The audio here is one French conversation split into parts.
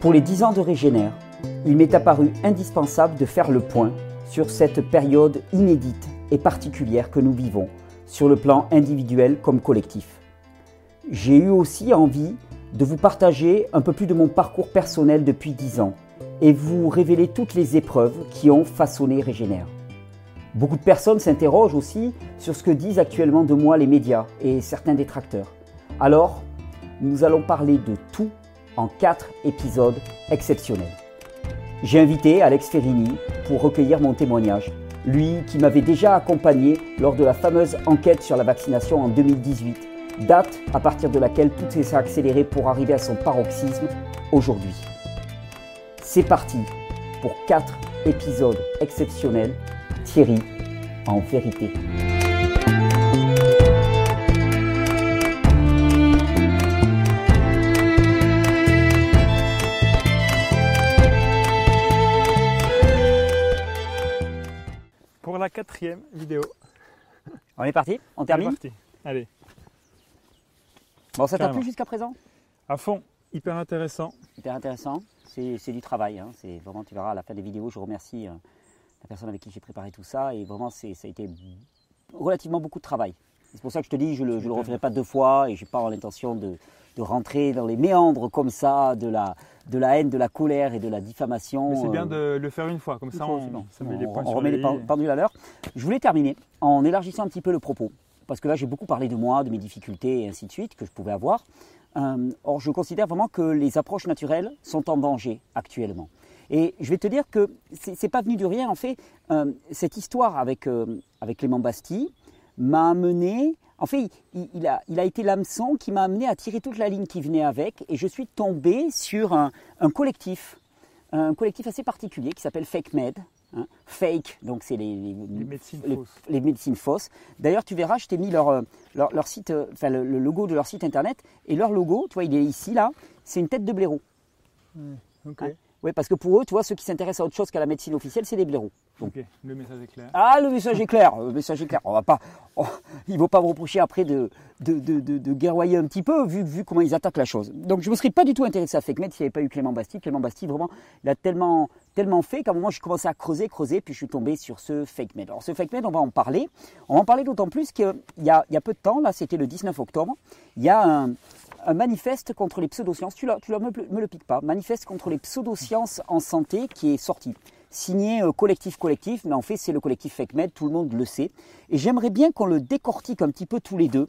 Pour les 10 ans de Régénère, il m'est apparu indispensable de faire le point sur cette période inédite et particulière que nous vivons, sur le plan individuel comme collectif. J'ai eu aussi envie de vous partager un peu plus de mon parcours personnel depuis 10 ans et vous révéler toutes les épreuves qui ont façonné Régénère. Beaucoup de personnes s'interrogent aussi sur ce que disent actuellement de moi les médias et certains détracteurs. Alors, nous allons parler de tout en quatre épisodes exceptionnels. J'ai invité Alex Ferrini pour recueillir mon témoignage, lui qui m'avait déjà accompagné lors de la fameuse enquête sur la vaccination en 2018, date à partir de laquelle tout s'est accéléré pour arriver à son paroxysme aujourd'hui. C'est parti pour quatre épisodes exceptionnels. Thierry, en vérité. Quatrième vidéo. On est parti? On termine? parti. Allez, Bon, ça t'a plu jusqu'à présent? À fond, hyper intéressant. Hyper intéressant. C'est du travail. hein. C'est vraiment, tu verras à la fin des vidéos, je remercie euh, la personne avec qui j'ai préparé tout ça. Et vraiment, c'est- ça a été relativement beaucoup de travail. C'est pour ça que je te dis, je ne le, je le referai pas deux fois et je n'ai pas l'intention de, de rentrer dans les méandres comme ça de la, de la haine, de la colère et de la diffamation. Mais c'est euh, bien de le faire une fois, comme ça on, ça met On- les on remet les pendules à l'heure. Je voulais terminer en élargissant un petit peu le propos, parce que là j'ai beaucoup parlé de moi, de mes difficultés et ainsi de suite que je pouvais avoir. Euh, or, je considère vraiment que les approches naturelles sont en danger actuellement. Et je vais te dire que c'est c'est pas venu de rien. En fait, euh, cette histoire avec, euh, avec Clément Bastille m'a amené. En fait, il, il a, il a été l'hameçon qui m'a amené à tirer toute la ligne qui venait avec. Et je suis tombé sur un, un collectif, un collectif assez particulier qui s'appelle Fake Med. hein. Fake, donc c'est les, les- Les médecines les- fausses. les médecines fausses. D'ailleurs, tu verras, je t'ai mis leur, euh, leur, leur site, euh, enfin le, le logo de leur site internet. Et leur logo, tu vois, il est ici, là, c'est une tête de blaireau. Ok, Hein Oui, parce que pour eux, tu vois, ceux qui s'intéressent à autre chose qu'à la médecine officielle, c'est des blaireaux. ok, le message est clair. Ah, le message est clair, le message est clair. On va pas, ils ne vont pas me reprocher après de, de, de, de- de guerroyer un petit peu, vu, vu comment ils attaquent la chose. Donc, je ne me serais pas du tout intéressé à FakeMed s'il n'y avait pas eu Clément Bastille. Clément Bastille, vraiment, il a tellement, tellement fait qu'à un moment, j'ai commencé à creuser, creuser, puis je suis tombé sur ce FakeMed. Alors, ce FakeMed, on va en parler. On va en parler d'autant plus qu'il y a, il y a peu de temps, là, c'était le 19 octobre, il y a un, un manifeste contre les pseudosciences, tu ne me, le piques pas, manifeste contre les pseudosciences en santé qui est sorti. Signé euh, collectif collectif, mais en fait c'est le collectif FakeMed, tout le monde le sait. Et j'aimerais bien qu'on le décortique un petit peu tous les deux,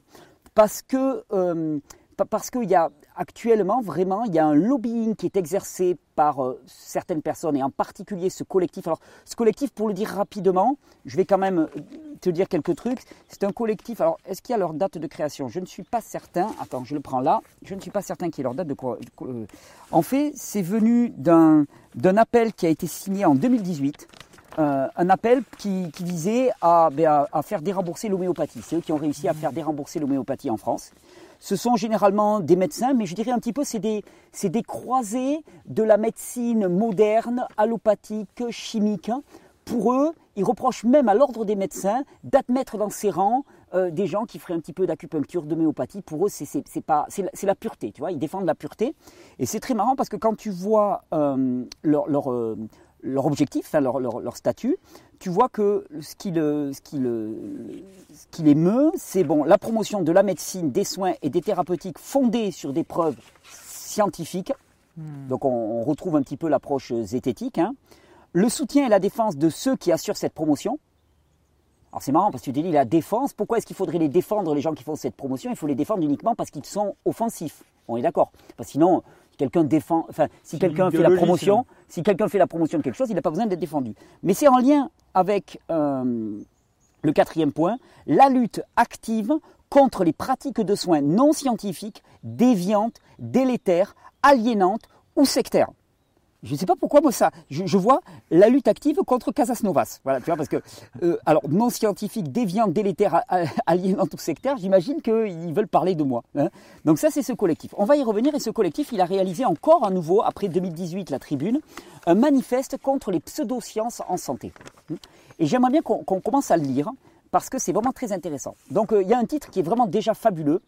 parce que euh, parce qu'il y a actuellement vraiment il y a un lobbying qui est exercé par euh, certaines personnes et en particulier ce collectif. Alors ce collectif, pour le dire rapidement, je vais quand même euh, te dire quelques trucs. C'est un collectif. Alors est-ce qu'il y a leur date de création? Je ne suis pas certain. Attends, je le prends là. Je ne suis pas certain qu'il y ait leur date de. euh, En fait, c'est venu d'un appel qui a été signé en 2018. Euh, un appel qui, visait ben, à faire dérembourser l'homéopathie. C'est eux qui ont réussi à faire dérembourser l'homéopathie en France. Ce sont généralement des médecins, mais je dirais un petit peu, c'est des, croisés de la médecine moderne, allopathique, chimique. Pour eux, ils reprochent même à l'ordre des médecins d'admettre dans ses rangs euh, des gens qui feraient un petit peu d'acupuncture, d'homéopathie. Pour eux, c'est, la, pureté, tu vois. Ils défendent la pureté. Et c'est très marrant parce que quand tu vois euh, leur, leur, euh, leur objectif, enfin, leur, leur, leur statut, tu vois que ce qui, le, ce, qui le, ce qui les meut, c'est bon, la promotion de la médecine, des soins et des thérapeutiques fondées sur des preuves scientifiques. Donc on, on retrouve un petit peu l'approche zététique. hein. Le soutien et la défense de ceux qui assurent cette promotion. Alors c'est marrant parce que tu dis la défense, pourquoi est-ce qu'il faudrait les défendre les gens qui font cette promotion? Il faut les défendre uniquement parce qu'ils sont offensifs. On est d'accord. Parce que sinon, si quelqu'un défend, enfin si C'est quelqu'un une fait la idéologie, promotion, sinon. si quelqu'un fait la promotion de quelque chose, il n'a pas besoin d'être défendu. Mais c'est en lien avec euh, le quatrième point, la lutte active contre les pratiques de soins non scientifiques, déviantes, délétères, aliénantes ou sectaires. Je ne sais pas pourquoi moi ça. Je, vois la lutte active contre Casas Novas. Voilà, tu vois, parce que euh, alors non scientifique, déviante, délétère, a- a- aliénante ou sectaire, j'imagine qu'ils veulent parler de moi. hein. Donc ça, c'est ce collectif. On va y revenir et ce collectif, il a réalisé encore à nouveau après 2018 la Tribune un manifeste contre les pseudosciences en santé. Et j'aimerais bien qu'on commence à le lire parce que c'est vraiment très intéressant. Donc euh, il y a un titre qui est vraiment déjà fabuleux.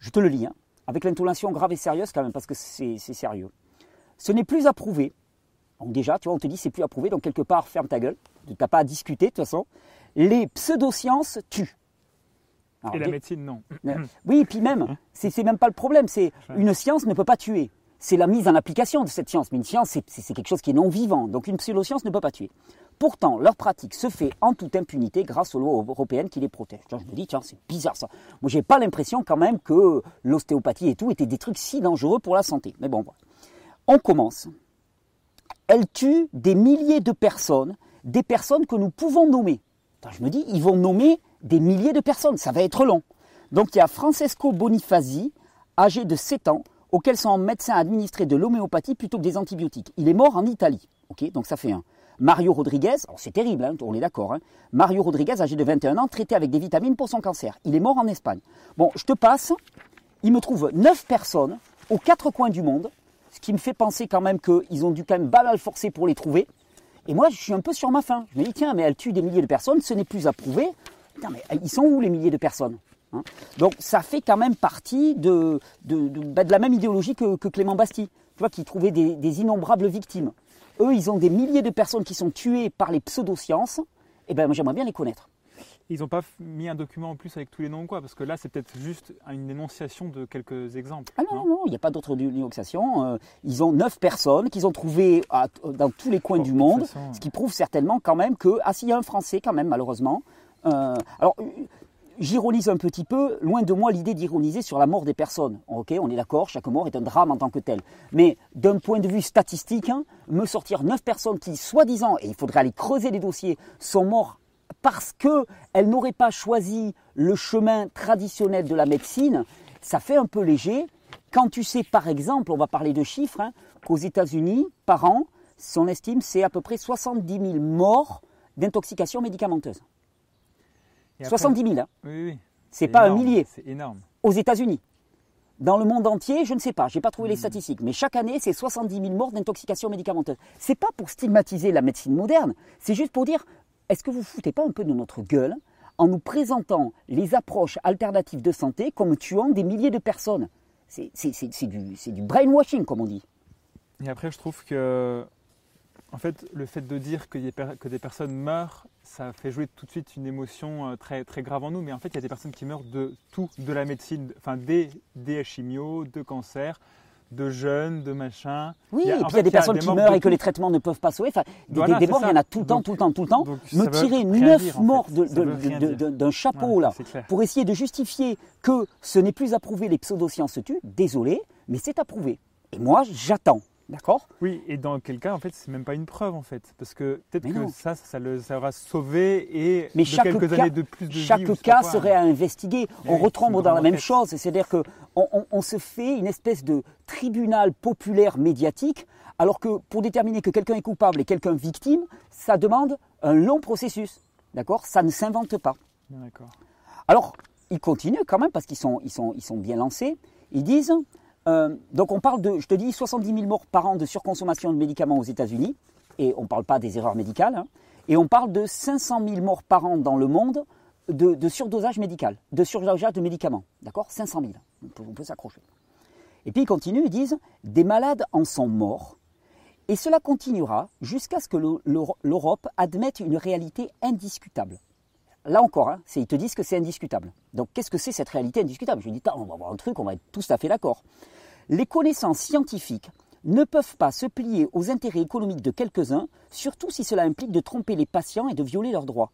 Je te le lis, hein, avec l'intonation grave et sérieuse quand même, parce que c'est sérieux. Ce n'est plus approuvé. Donc déjà, tu vois, on te dit c'est plus approuvé, donc quelque part, ferme ta gueule. Tu n'as pas à discuter de toute façon. Les pseudosciences tuent. Alors, Et la médecine, non. mais- Oui, et puis même, c'est même pas le problème. C'est une science ne peut pas tuer. C'est la mise en application de cette science. Mais une science, c'est- quelque chose qui est non vivant. Donc une pseudoscience ne peut pas tuer. Pourtant, leur pratique se fait en toute impunité grâce aux lois européennes qui les protègent. Je me dis, tiens, c'est bizarre ça. Moi, j'ai pas l'impression quand même que l'ostéopathie et tout étaient des trucs si dangereux pour la santé. Mais bon, voilà. On commence. Elle tue des milliers de personnes, des personnes que nous pouvons nommer. Je me dis, ils vont nommer des milliers de personnes, ça va être long. Donc il y a Francesco Bonifazi, âgé de 7 ans, auquel son médecin a administré de l'homéopathie plutôt que des antibiotiques. Il est mort en Italie. Ok, donc ça fait un. Mario Rodriguez, c'est terrible, hein, on est d'accord. hein. Mario Rodriguez, âgé de 21 ans, traité avec des vitamines pour son cancer. Il est mort en Espagne. Bon, je te passe. Il me trouve 9 personnes aux quatre coins du monde, ce qui me fait penser quand même qu'ils ont dû quand même pas forcer pour les trouver. Et moi, je suis un peu sur ma faim. Je me dis, tiens, mais elle tue des milliers de personnes, ce n'est plus approuvé. Putain, mais ils sont où les milliers de personnes hein? Donc, ça fait quand même partie de, bah, la même idéologie que, Clément Bastille, tu vois, qui trouvait des, innombrables victimes. Eux, ils ont des milliers de personnes qui sont tuées par les pseudosciences. Et ben, moi, j'aimerais bien les connaître. Ils n'ont pas mis un document en plus avec tous les noms ou quoi Parce que là, c'est peut-être juste une énonciation de quelques exemples. Ah non, non, non, il n'y a pas d'autre dénonciation. Euh, ils ont neuf personnes qu'ils ont trouvées à- dans tous les coins Bon, du monde, façon, ce qui prouve certainement quand même que, ah s'il y a un Français quand même, malheureusement. Euh, alors, euh, j'ironise un petit peu, loin de moi l'idée d'ironiser sur la mort des personnes. Ok, on est d'accord, chaque mort est un drame en tant que tel. Mais d'un point de vue statistique, hein, me sortir neuf personnes qui, soi-disant, et il faudrait aller creuser les dossiers, sont morts parce qu'elles n'auraient pas choisi le chemin traditionnel de la médecine, ça fait un peu léger. Quand tu sais, par exemple, on va parler de chiffres, hein, qu'aux États-Unis, par an, son estime, c'est à peu près 70 000 morts d'intoxication médicamenteuse. Et après- 70 000, hein. Oui, oui. c'est pas énorme, un millier C'est énorme. aux États-Unis. Dans le monde entier, je ne sais pas, je n'ai pas trouvé les statistiques, mais chaque année, c'est 70 000 morts d'intoxication médicamenteuse. C'est pas pour stigmatiser la médecine moderne, c'est juste pour dire, est-ce que vous foutez pas un peu de notre gueule en nous présentant les approches alternatives de santé comme tuant des milliers de personnes? C'est du, brainwashing, comme on dit. Et après, je trouve que, en fait, le fait de dire que des, personnes meurent, ça fait jouer tout de suite une émotion euh, très, grave en nous. Mais en fait, il y a des personnes qui meurent de tout, de la médecine, enfin des, des chimios, de cancer, de jeunes, de machin. Oui, Il y a- et puis il y a des personnes des qui meurent et que les traitements ne peuvent pas sauver. Enfin, des, Voilà, des- des c'est morts, il y en a tout le temps, tout le temps, tout le temps. donc Me tirer neuf morts d'un chapeau, Ouais, là, pour essayer de justifier que ce n'est plus approuvé, les pseudosciences tuent, désolé, mais c'est approuvé. Et moi, j'attends. D'accord Oui, et dans quel cas, en fait, c'est même pas une preuve, en fait. Parce que peut-être que ça, ça, le, ça aura sauvé et Mais de chaque quelques cas- années de plus de vie. Chaque cas quoi. serait à investiguer. Mais on oui, retombe dans la même chose, c'est-à-dire que on, on- se fait une espèce de tribunal populaire médiatique, alors que pour déterminer que quelqu'un est coupable et quelqu'un victime, ça demande un long processus. D'accord? Ça ne s'invente pas. D'accord. Alors, ils continuent quand même parce qu'ils sont, ils sont, ils sont bien lancés. Ils disent, euh, donc on parle de, je te dis, 70 000 morts par an de surconsommation de médicaments aux États-Unis, et on ne parle pas des erreurs médicales, hein. et on parle de 500 000 morts par an dans le monde de, surdosage médical, de surdosage de médicaments. D'accord? 500 000. On peut, s'accrocher. Et puis ils continuent, ils disent, des malades en sont morts, et cela continuera jusqu'à ce que le- l'Euro- l'Europe admette une réalité indiscutable. Là encore, hein, ils te disent que c'est indiscutable. Donc qu'est-ce que c'est cette réalité indiscutable? Je dis, Tain, on va voir un truc, on va être tous à fait d'accord. Les connaissances scientifiques ne peuvent pas se plier aux intérêts économiques de quelques-uns, surtout si cela implique de tromper les patients et de violer leurs droits.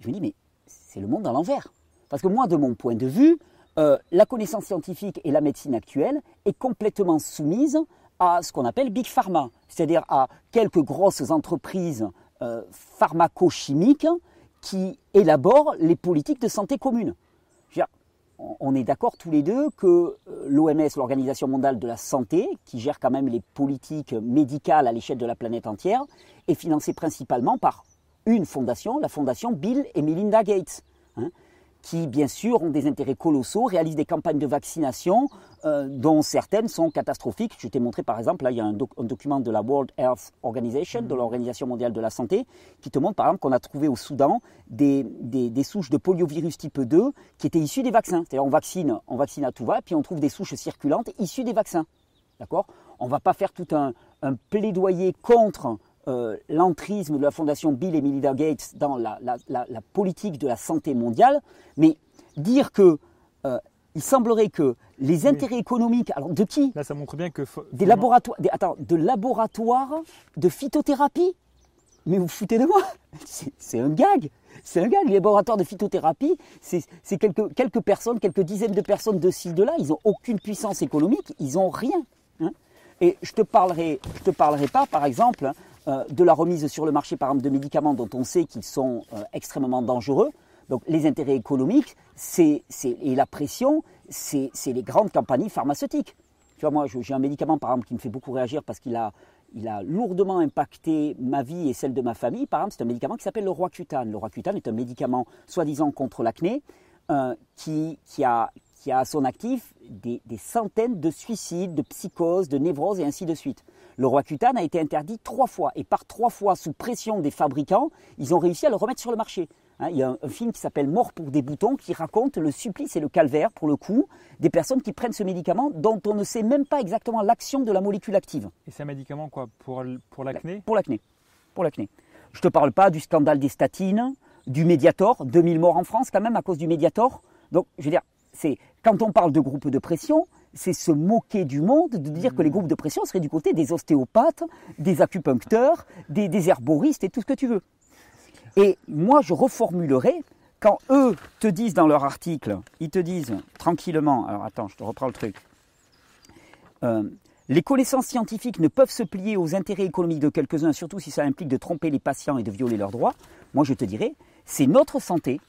Je me dis, mais c'est le monde à l'envers. Parce que moi, de mon point de vue, euh, la connaissance scientifique et la médecine actuelle est complètement soumise à ce qu'on appelle Big Pharma, c'est-à-dire à quelques grosses entreprises euh, pharmaco-chimiques qui élaborent les politiques de santé commune. On- est d'accord tous les deux que l'OMS, l'Organisation mondiale de la santé, qui gère quand même les politiques médicales à l'échelle de la planète entière, est financée principalement par une fondation, la fondation Bill et Melinda Gates, hein, qui bien sûr ont des intérêts colossaux, réalisent des campagnes de vaccination euh, dont certaines sont catastrophiques. Je t'ai montré par exemple, là il y a un, doc- un document de la World Health Organization, de l'Organisation mondiale de la santé, qui te montre par exemple qu'on a trouvé au Soudan des, des- des souches de poliovirus type 2 qui étaient issues des vaccins. C'est-à-dire on vaccine, on vaccine à tout va, puis on trouve des souches circulantes issues des vaccins. D'accord? On ne va pas faire tout un, plaidoyer contre euh, l'entrisme de la fondation Bill et Melinda Gates dans la, politique de la santé mondiale, mais dire que euh, il semblerait que les intérêts économiques, alors de qui? Là, ça montre bien que des laboratoires, attends, de laboratoires de phytothérapie? Mais vous foutez de moi C'est un gag. C'est un gag. Les laboratoires de phytothérapie, c'est quelques, quelques personnes, quelques dizaines de personnes de ci, de là. Ils n'ont aucune puissance économique. Ils n'ont rien. Hein. Et je te parlerai, je te parlerai pas, par exemple, euh, de la remise sur le marché, par exemple, de médicaments dont on sait qu'ils sont euh, extrêmement dangereux. Donc les intérêts économiques et la pression, c'est, les grandes compagnies pharmaceutiques. Tu vois, moi, j'ai un médicament, par exemple, qui me fait beaucoup réagir parce qu'il a, il a lourdement impacté ma vie et celle de ma famille. Par exemple, c'est un médicament qui s'appelle le Roaccutane. Le Roaccutane est un médicament soi-disant contre l'acné euh, qui, qui, a, qui a à son actif des, des, centaines de suicides, de psychoses, de névroses et ainsi de suite. Le Roaccutane a été interdit trois fois et par trois fois sous pression des fabricants, ils ont réussi à le remettre sur le marché. Hein, il y a un, film qui s'appelle Mort pour des boutons qui raconte le supplice et le calvaire, pour le coup, des personnes qui prennent ce médicament dont on ne sait même pas exactement l'action de la molécule active. Et c'est un médicament quoi? Pour, pour l'acné? Pour l'acné. Pour l'acné. Je ne te parle pas du scandale des statines, du Mediator, 2000 morts en France quand même à cause du Mediator. Donc, je veux dire, c'est quand on parle de groupes de pression, c'est se moquer du monde de dire que les mmh. groupes de pression seraient du côté des ostéopathes, des acupuncteurs, des, des herboristes et tout ce que tu veux. Et moi, je reformulerai, quand eux te disent dans leur article, ils te disent tranquillement, alors attends, je te reprends le truc, euh, les connaissances scientifiques ne peuvent se plier aux intérêts économiques de quelques-uns, surtout si ça implique de tromper les patients et de violer leurs droits. Moi, je te dirais, c'est notre santé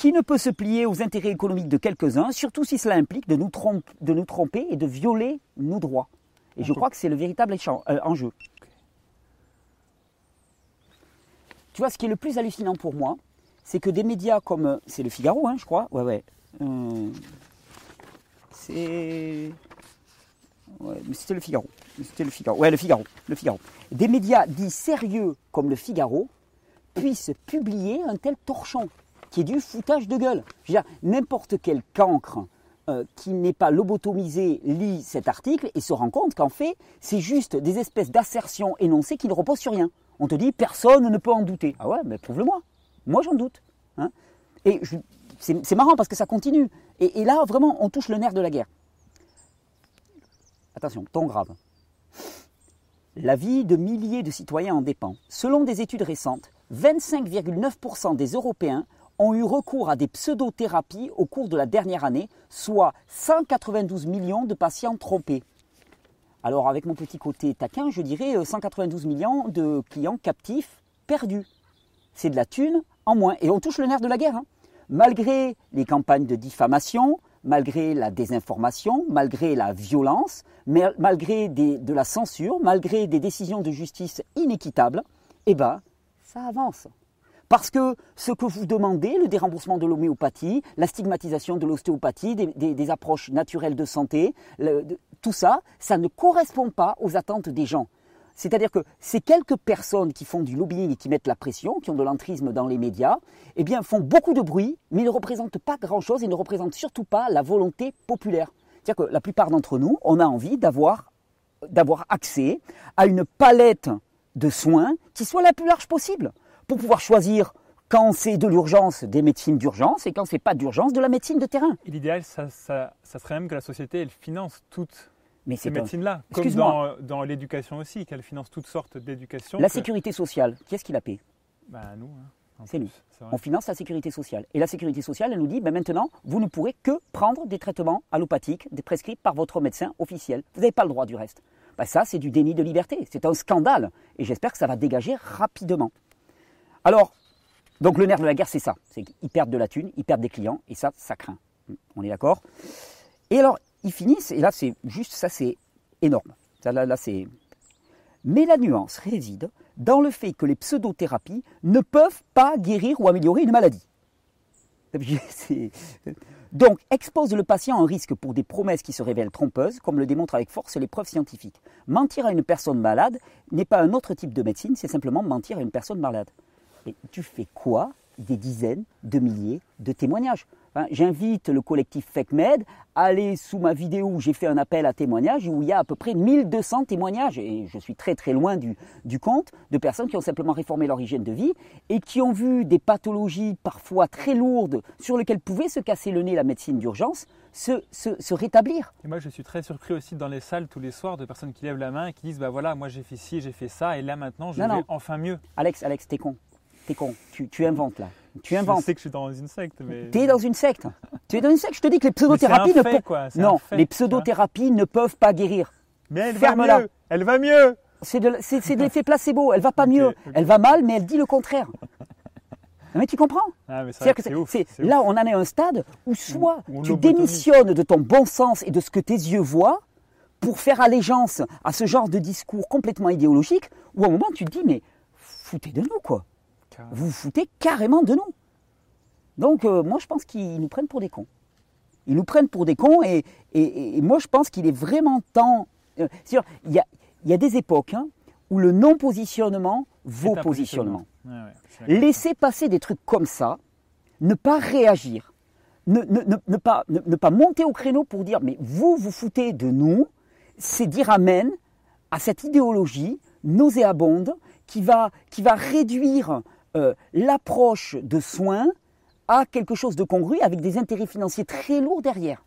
qui ne peut se plier aux intérêts économiques de quelques-uns, surtout si cela implique de nous, de nous tromper et de violer nos droits. Et je crois que c'est le véritable euh, enjeu. Tu vois, ce qui est le plus hallucinant pour moi, c'est que des médias comme. Euh, c'est le Figaro, hein, je crois. Ouais, ouais. Euh, c'est. Ouais, mais c'était le Figaro. C'était le Figaro. Ouais, le Figaro. Le Figaro. Des médias dits sérieux comme le Figaro puissent publier un tel torchon qui est du foutage de gueule. N'importe quel cancre euh, qui n'est pas lobotomisé lit cet article et se rend compte qu'en fait, c'est juste des espèces d'assertions énoncées qui ne reposent sur rien on te dit personne ne peut en douter. Ah ouais, mais prouve-le-moi. Moi, j'en doute. Hein. et c'est marrant parce que ça continue. Et, là, vraiment, on touche le nerf de la guerre. Attention, ton grave. La vie de milliers de citoyens en dépend. Selon des études récentes, 25,9% des Européens ont eu recours à des pseudothérapies au cours de la dernière année, soit 192 millions de patients trompés. Alors avec mon petit côté taquin, je dirais 192 euh, millions de clients captifs perdus. C'est de la thune en moins. Et on touche le nerf de la guerre. Hein. Malgré les campagnes de diffamation, malgré la désinformation, malgré la violence, malgré de la censure, malgré des décisions de justice inéquitables, eh ben, ça avance. Parce que ce que vous demandez, le déremboursement de l'homéopathie, la stigmatisation de l'ostéopathie, des, approches naturelles de santé, tout ça, ça ne correspond pas aux attentes des gens. C'est-à-dire que ces quelques personnes qui font du lobbying et qui mettent la pression, qui ont de l'entrisme dans les médias, eh bien, font beaucoup de bruit, mais ne représentent pas grand-chose et ne représentent surtout pas la volonté populaire. C'est-à-dire que la plupart d'entre nous, on a envie d'avoir, d'avoir accès à une palette de soins qui soit la plus large possible pour pouvoir choisir quand c'est de l'urgence, des médecines d'urgence, et quand c'est pas d'urgence, de la médecine de terrain. l'idéal, ça, serait même que la société, elle finance toutes ces médecines-là, comme dans, dans l'éducation aussi, qu'elle finance toutes sortes d'éducation. La sécurité sociale, qui est-ce qui la paie bah, Nous. Hein, c'est nous. On finance la sécurité sociale. Et la sécurité sociale, elle nous dit, ben maintenant, vous ne pourrez que prendre des traitements allopathiques des prescrits par votre médecin officiel. Vous n'avez pas le droit du reste. Ben ça, c'est du déni de liberté. C'est un scandale. Et j'espère que ça va dégager rapidement. Alors, donc le nerf de la guerre, c'est ça. C'est qu'ils perdent de la thune, ils perdent des clients, et ça, ça craint. On est d'accord Et alors, ils finissent, et là, c'est juste, ça, c'est énorme. là, là c'est... Mais la nuance réside dans le fait que les pseudothérapies ne peuvent pas guérir ou améliorer une maladie. Donc, expose le patient à un risque pour des promesses qui se révèlent trompeuses, comme le démontrent avec force les preuves scientifiques. Mentir à une personne malade n'est pas un autre type de médecine, c'est simplement mentir à une personne malade. Et tu fais quoi des dizaines de milliers de témoignages Enfin, J'invite le collectif FECMED à aller sous ma vidéo où j'ai fait un appel à témoignages où il y a à peu près 1200 témoignages, et je suis très très loin du, du compte, de personnes qui ont simplement réformé leur hygiène de vie et qui ont vu des pathologies parfois très lourdes sur lesquelles pouvait se casser le nez la médecine d'urgence se, se, se rétablir. Et moi, je suis très surpris aussi dans les salles tous les soirs de personnes qui lèvent la main et qui disent Bah voilà, moi j'ai fait ci, j'ai fait ça, et là maintenant je Non, vais non. enfin mieux. Alex, Alex, t'es con. T'es con. Tu, tu inventes là. Tu inventes. Je sais que je suis dans une secte, mais. Tu es dans une secte. Tu es dans une secte. Je te dis que les un pseudothérapies ne peuvent. quoi, c'est un Non, fait, les pseudothérapies ne peuvent pas guérir. Mais elle va Ferme-la. mieux Elle va mieux C'est de, c'est, c'est de l'effet placebo. Elle va pas mieux. Elle va mal, mais elle dit le contraire. Non, mais tu comprends Ah, C'est-à-dire que là, on en est à un stade où soit on tu démissionnes de ton bon sens et de ce que tes yeux voient pour faire allégeance à ce genre de discours complètement idéologique, ou à un moment tu te dis mais foutez de nous quoi. Vous vous foutez carrément de nous. Donc euh, moi je pense qu'ils nous prennent pour des cons. Ils nous prennent pour des cons et, et- et moi je pense qu'il est vraiment temps. euh, il y a, il y a des époques hein, où le non-positionnement vaut positionnement. Ouais, ouais. Laisser passer des trucs comme ça, ne pas réagir, ne, ne- ne- ne pas, ne- ne pas monter au créneau pour dire mais vous vous foutez de nous, c'est dire amen à cette idéologie nauséabonde qui va, qui va réduire euh, l'approche de soins à quelque chose de congru avec des intérêts financiers très lourds derrière.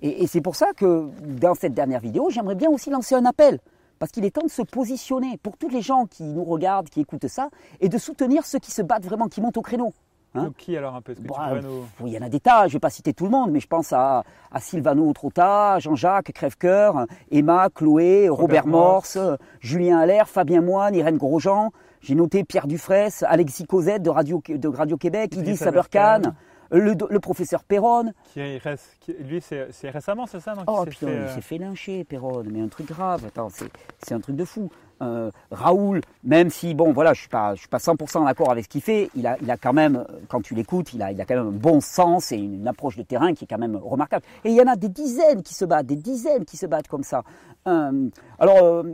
Et, et c'est pour ça que dans cette dernière vidéo, j'aimerais bien aussi lancer un appel. Parce qu'il est temps de se positionner pour tous les gens qui nous regardent, qui écoutent ça, et de soutenir ceux qui se battent vraiment, qui montent au créneau. Hein Donc, qui alors un peu Est-ce que Bah, nous. Il y en a des tas, je ne vais pas citer tout le monde, mais je pense à, à Sylvano Trotta, Jean-Jacques Crèvecoeur, Emma, Chloé, Robert, Robert Morse, Morse. Julien Allaire, Fabien Moine, Irène Grosjean. J'ai noté Pierre Dufresne, Alexis Cosette de Radio, de Radio Québec, Idriss Saberkan, Aberkan. le, le professeur Perron. Qui est- reste- qui- lui, c'est récemment, c'est ça non, Oh qui s'est fait, il euh, s'est fait lyncher, Perron, mais un truc grave. Attends, c'est, un truc de fou. Euh, Raoul, même si, bon, voilà, je ne suis, pas- je suis pas 100% d'accord avec ce qu'il fait, il a, il a quand même, euh, quand tu l'écoutes, il a, il a quand même un bon sens et une, une approche de terrain qui est quand même remarquable. Et il y en a des dizaines qui se battent, des dizaines qui se battent comme ça. Euh, alors,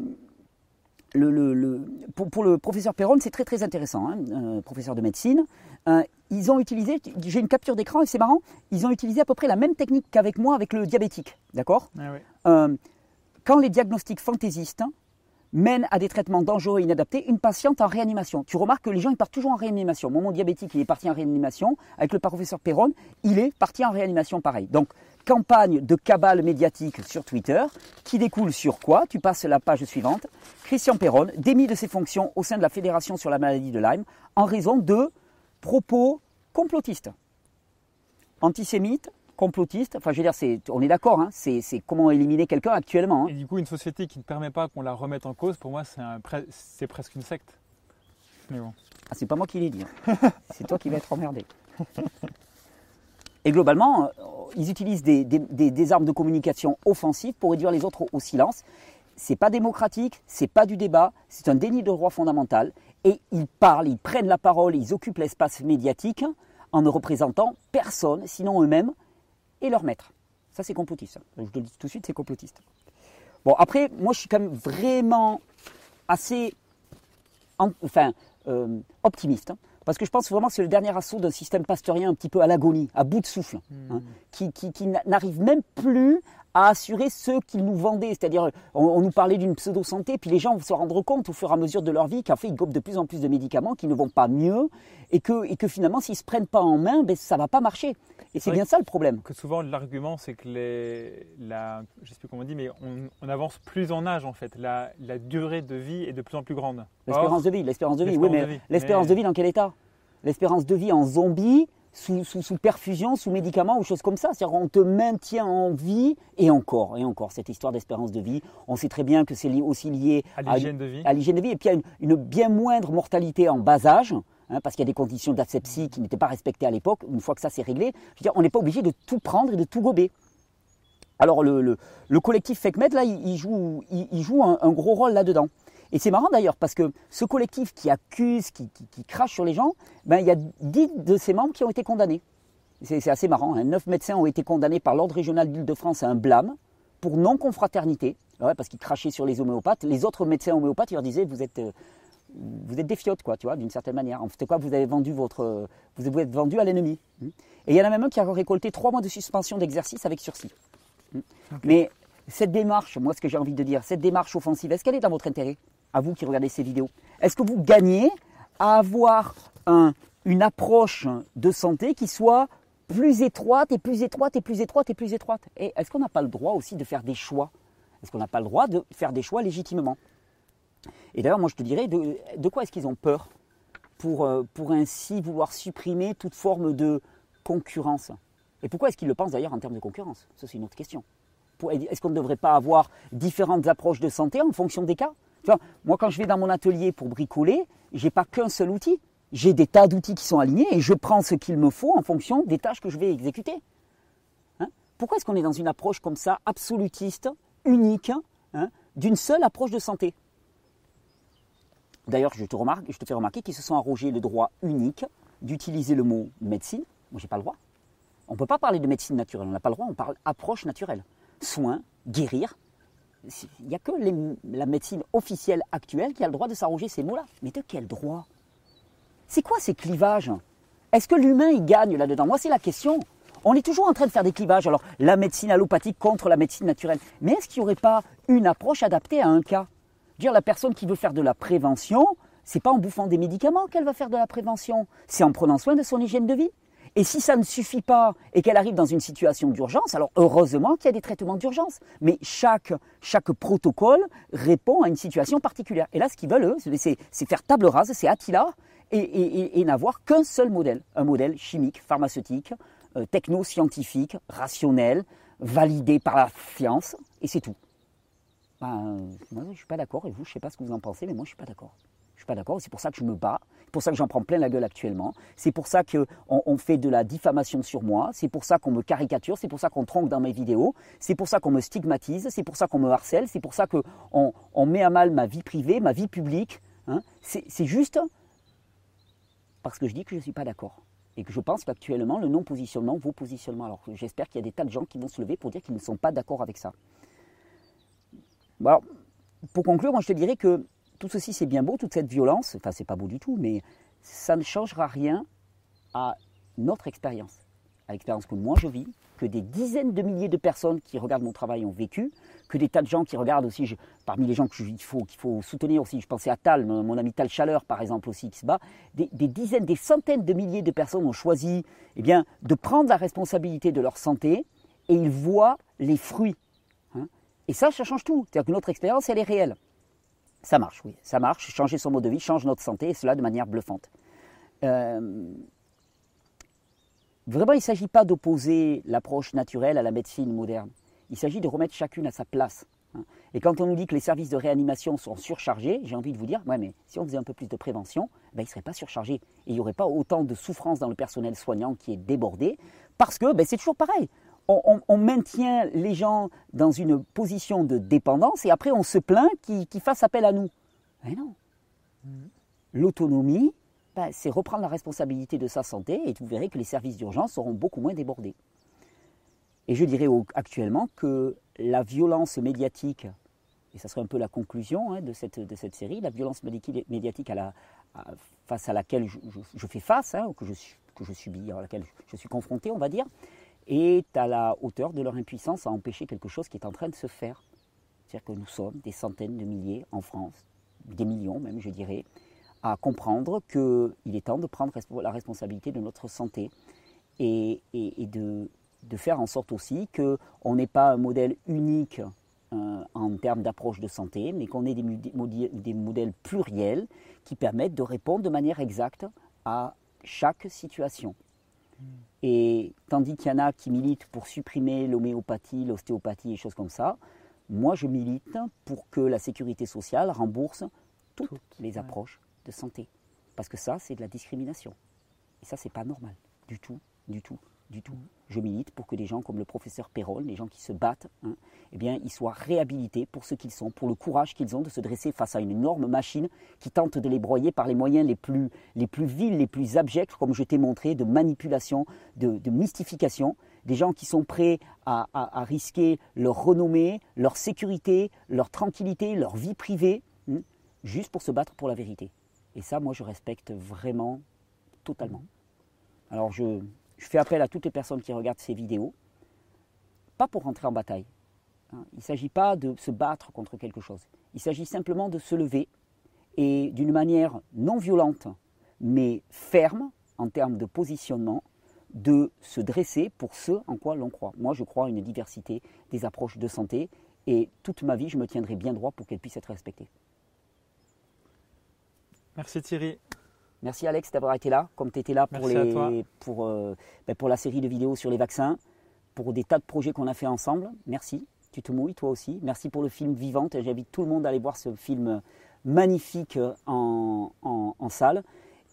le, le- le- pour, pour le professeur Perron, c'est très très intéressant, hein, euh, professeur de médecine. Euh, ils ont utilisé, j'ai une capture d'écran et c'est marrant, ils ont utilisé à peu près la même technique qu'avec moi avec le diabétique, d'accord? Ah euh, quand les diagnostics fantaisistes mènent à des traitements dangereux et inadaptés, une patiente en réanimation. Tu remarques que les gens ils partent toujours en réanimation. Mon, mon diabétique, il est parti en réanimation. Avec le professeur Perron, il est parti en réanimation pareil. Donc, campagne de cabale médiatique sur Twitter qui découle sur quoi? Tu passes la page suivante. Christian Perron, démis de ses fonctions au sein de la Fédération sur la maladie de Lyme en raison de propos complotistes antisémites, complotistes. Enfin, je veux dire, on est d'accord, hein, c'est, comment éliminer quelqu'un actuellement. hein. Et du coup, une société qui ne permet pas qu'on la remette en cause, pour moi, c'est presque une secte. Mais bon. Ah, c'est pas moi qui l'ai dit. hein. c'est toi qui vas être emmerdé. Et globalement, ils utilisent des, armes de communication offensives pour réduire les autres au, au silence. C'est pas démocratique, c'est pas du débat, c'est un déni de droit fondamental. Et ils parlent, ils prennent la parole, ils occupent l'espace médiatique en ne représentant personne, sinon eux-mêmes et leur maître. Ça, c'est complotiste. Je le dis tout de suite, c'est complotiste. Bon, après, moi, je suis quand même vraiment assez en- enfin, euh, optimiste. Parce que je pense vraiment que c'est le dernier assaut d'un système pasteurien un petit peu à l'agonie, à bout de souffle, hein, qui, qui- qui n'a- n'arrive même plus à assurer ce qu'ils nous vendaient. C'est-à-dire, on, on nous parlait d'une pseudo-santé, puis les gens vont se rendre compte au fur et à mesure de leur vie qu'en fait, ils gobent de plus en plus de médicaments qui ne vont pas mieux, et que, et que finalement, s'ils ne se prennent pas en main, ben, ça ne va pas marcher. Et c'est bien ça le problème. Que souvent, l'argument, c'est que les, la, je sais plus comment on dit, mais on, on avance plus en âge en fait. La, la durée de vie est de plus en plus grande. L'espérance de vie, l'espérance de vie, oui, l'espérance mais l'espérance mais- de vie dans quel état? L'espérance de vie en zombie, sous, sous, sous perfusion, sous médicaments ou choses comme ça. C'est-à-dire on te maintient en vie et encore, et encore, cette histoire d'espérance de vie, on sait très bien que c'est aussi lié à l'hygiène de vie. à l'hygiène de vie et puis il y a une, une bien moindre mortalité en bas âge. hein, parce qu'il y a des conditions d'asepsie qui n'étaient pas respectées à l'époque. Une fois que ça c'est réglé, je veux dire, on n'est pas obligé de tout prendre et de tout gober. Alors le, le- le collectif FECMED, là, il, il joue, il, il joue un, un gros rôle là-dedans. Et c'est marrant d'ailleurs, parce que ce collectif qui accuse, qui, qui- qui crache sur les gens, ben, il y a 10 de ses membres qui ont été condamnés. C'est assez marrant. Hein. 9 médecins ont été condamnés par l'Ordre régional d'Île-de-France à un blâme pour non-confraternité, Ouais, parce qu'ils crachaient sur les homéopathes. Les autres médecins homéopathes, ils leur disaient, vous êtes... euh, vous êtes des fiottes, quoi, tu vois, d'une certaine manière. En fait, quoi, vous avez vendu votre, vous vous êtes vendu à l'ennemi. Et il y en a même un qui a récolté trois mois de suspension d'exercice avec sursis. Mais cette démarche, moi, ce que j'ai envie de dire, cette démarche offensive, est-ce qu'elle est dans votre intérêt, à vous qui regardez ces vidéos. Est-ce que vous gagnez à avoir un, une approche de santé qui soit plus étroite et plus étroite et plus étroite et plus étroite? Et est-ce qu'on n'a pas le droit aussi de faire des choix? Est-ce qu'on n'a pas le droit de faire des choix légitimement? Et d'ailleurs, moi, je te dirais, de, de quoi est-ce qu'ils ont peur pour, euh, pour ainsi vouloir supprimer toute forme de concurrence? Et pourquoi est-ce qu'ils le pensent d'ailleurs en termes de concurrence? Ça, c'est une autre question. Est-ce qu'on ne devrait pas avoir différentes approches de santé en fonction des cas? Moi, quand je vais dans mon atelier pour bricoler, je n'ai pas qu'un seul outil. J'ai des tas d'outils qui sont alignés et je prends ce qu'il me faut en fonction des tâches que je vais exécuter. Hein? Pourquoi est-ce qu'on est dans une approche comme ça, absolutiste, unique, hein, d'une seule approche de santé? D'ailleurs, je te, remarque, je te fais remarquer qu'ils se sont arrogés le droit unique d'utiliser le mot médecine. Moi, je n'ai pas le droit. On ne peut pas parler de médecine naturelle, on n'a pas le droit, on parle approche naturelle soin, guérir. Il n'y a que la médecine officielle actuelle qui a le droit de s'arroger ces mots-là. Mais de quel droit? C'est quoi ces clivages? Est-ce que l'humain y gagne là-dedans? Moi, c'est la question. On est toujours en train de faire des clivages. Alors, la médecine allopathique contre la médecine naturelle. Mais est-ce qu'il n'y aurait pas une approche adaptée à un cas? Dire la personne qui veut faire de la prévention, c'est pas en bouffant des médicaments qu'elle va faire de la prévention, c'est en prenant soin de son hygiène de vie. Et si ça ne suffit pas et qu'elle arrive dans une situation d'urgence, alors heureusement qu'il y a des traitements d'urgence. Mais chaque, chaque protocole répond à une situation particulière. Et là, ce qu'ils veulent, eux, c'est faire table rase, c'est Attila, et, n'avoir qu'un seul modèle. Un modèle chimique, pharmaceutique, euh, techno-scientifique, rationnel, validé par la science, et c'est tout. Ben, moi, je ne suis pas d'accord, et vous, je ne sais pas ce que vous en pensez, mais moi, je ne suis pas d'accord suis pas d'accord. C'est pour ça que je me bats. C'est pour ça que j'en prends plein la gueule actuellement. C'est pour ça qu'on on fait de la diffamation sur moi. C'est pour ça qu'on me caricature. C'est pour ça qu'on tronque dans mes vidéos. C'est pour ça qu'on me stigmatise. C'est pour ça qu'on me harcèle. C'est pour ça qu'on on met à mal ma vie privée, ma vie publique. Hein. C'est juste parce que je dis que je ne suis pas d'accord. Et que je pense qu'actuellement, le non-positionnement vaut positionnement. Alors j'espère qu'il y a des tas de gens qui vont se lever pour dire qu'ils ne sont pas d'accord avec ça. pour conclure, moi je te dirais que tout ceci c'est bien beau, toute cette violence, enfin c'est pas beau du tout, mais ça ne changera rien à notre expérience, à l'expérience que moi je vis, que des dizaines de milliers de personnes qui regardent mon travail ont vécu, que des tas de gens qui regardent aussi, parmi les gens qu'il faut, soutenir aussi, je pensais à Tal, mon, ami Tal Chaleur par exemple aussi qui se bat, des, dizaines, des centaines de milliers de personnes ont choisi eh de prendre la responsabilité de leur santé et ils voient les fruits. Hein. Et ça, ça change tout. C'est-à-dire que notre expérience, elle est réelle. Ça marche, oui, ça marche. Changer son mode de vie change notre santé, et cela de manière bluffante. Euh, vraiment, il ne s'agit pas d'opposer l'approche naturelle à la médecine moderne. Il s'agit de remettre chacune à sa place. Hein. Et quand on nous dit que les services de réanimation sont surchargés, j'ai envie de vous dire, ouais, mais si on faisait un peu plus de prévention, ben, ils ne seraient pas surchargés. Et il n'y aurait pas autant de souffrance dans le personnel soignant qui est débordé, parce que ben, c'est toujours pareil on, maintient les gens dans une position de dépendance et après on se plaint qu'ils fassent appel à nous. Mais non. Mm-hmm. L'autonomie, ben, c'est reprendre la responsabilité de sa santé et vous verrez que les services d'urgence seront beaucoup moins débordés. Et je dirais actuellement que la violence médiatique, et ça serait un peu la conclusion hein, de, cette, de, cette, série, la violence médiatique à la, face à laquelle je, fais face, hein, que, je, que je subis, à laquelle je suis confronté, on va dire, est à la hauteur de leur impuissance à empêcher quelque chose qui est en train de se faire. C'est-à-dire que nous sommes des centaines de milliers en France, des millions même, je dirais, à comprendre qu'il est temps de prendre la responsabilité de notre santé et, de, faire en sorte aussi qu'on n'ait pas un modèle unique euh, en termes d'approche de santé, mais qu'on ait des, des modèles pluriels qui permettent de répondre de manière exacte à chaque situation. Et tandis qu'il y en a qui militent pour supprimer l'homéopathie, l'ostéopathie et choses comme ça, moi je milite pour que la sécurité sociale rembourse toutes, les approches de santé. Parce que ça, c'est de la discrimination. Et ça, c'est pas normal. Du tout, du tout du tout. Je milite pour que des gens comme le professeur Perrol, les gens qui se battent, hein, eh bien, ils soient réhabilités pour ce qu'ils sont, pour le courage qu'ils ont de se dresser face à une énorme machine qui tente de les broyer par les moyens les plus, les plus vils, les plus abjects, comme je t'ai montré, de manipulation, de, mystification. Des gens qui sont prêts à, risquer leur renommée, leur sécurité, leur tranquillité, leur vie privée, hein, juste pour se battre pour la vérité. Et ça, moi, je respecte vraiment totalement. Alors, je, je fais appel à toutes les personnes qui regardent ces vidéos, pas pour rentrer en bataille. hein. Il ne s'agit pas de se battre contre quelque chose. Il s'agit simplement de se lever et d'une manière non violente, mais ferme en termes de positionnement, de se dresser pour ce en quoi l'on croit. Moi, je crois à une diversité des approches de santé et toute ma vie, je me tiendrai bien droit pour qu'elle puisse être respectée. Merci Thierry. Merci Alex d'avoir été là, comme tu étais là pour, les, pour, euh, ben, pour la série de vidéos sur les vaccins, pour des tas de projets qu'on a fait ensemble. Merci. Tu te mouilles, toi aussi. Merci pour le film Vivante. J'invite tout le monde à aller voir ce film magnifique en, en- en salle.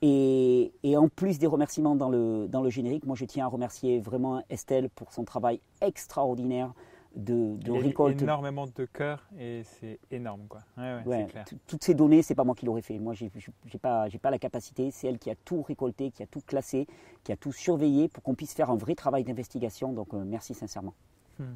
Et, et en plus des remerciements dans le, dans le générique, moi je tiens à remercier vraiment Estelle pour son travail extraordinaire de, de Il y a récolte énormément de cœur et c'est énorme quoi. Ouais, ouais, Ouais, c'est clair. t- toutes ces données, c'est pas moi qui l'aurais fait. Moi, j'ai j'ai pas, j'ai pas la capacité. C'est elle qui a tout récolté, qui a tout classé, qui a tout surveillé pour qu'on puisse faire un vrai travail d'investigation. Donc, euh, merci sincèrement. Hmm.